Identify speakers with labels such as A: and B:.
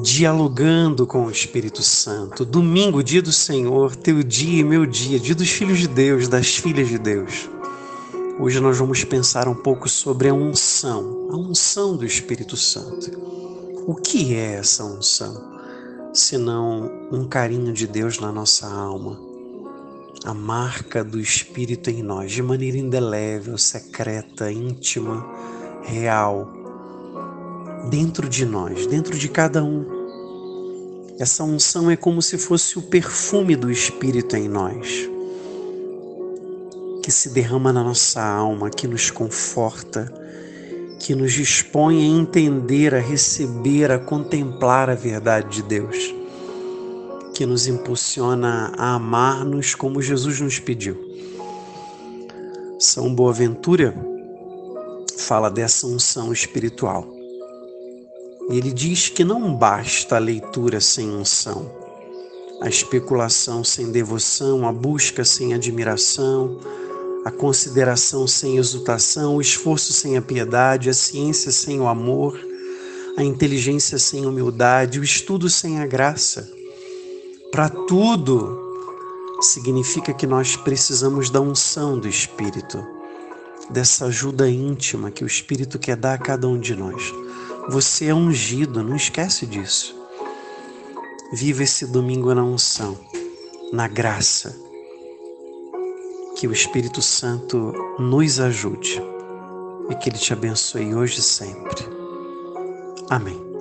A: dialogando com o Espírito Santo. Domingo, dia do Senhor, teu dia e meu dia, dia dos filhos de Deus, das filhas de Deus. Hoje nós vamos pensar um pouco sobre a unção, a unção do Espírito Santo. O que é essa unção? Senão um carinho de Deus na nossa alma, a marca do Espírito em nós, de maneira indelével, secreta, íntima, real, dentro de nós, dentro de cada um. Essa unção é como se fosse o perfume do Espírito em nós que se derrama na nossa alma, que nos conforta, que nos dispõe a entender, a receber, a contemplar a verdade de Deus, que nos impulsiona a amar-nos como Jesus nos pediu. São Boaventura fala dessa unção espiritual. Ele diz que não basta a leitura sem unção, a especulação sem devoção, a busca sem admiração, a consideração sem exultação, o esforço sem a piedade, a ciência sem o amor, a inteligência sem humildade, o estudo sem a graça. Para tudo, significa que nós precisamos da unção do Espírito, dessa ajuda íntima que o Espírito quer dar a cada um de nós. Você é ungido, não esquece disso. Viva esse domingo na unção, na graça que o Espírito Santo nos ajude e que Ele te abençoe hoje e sempre. Amém.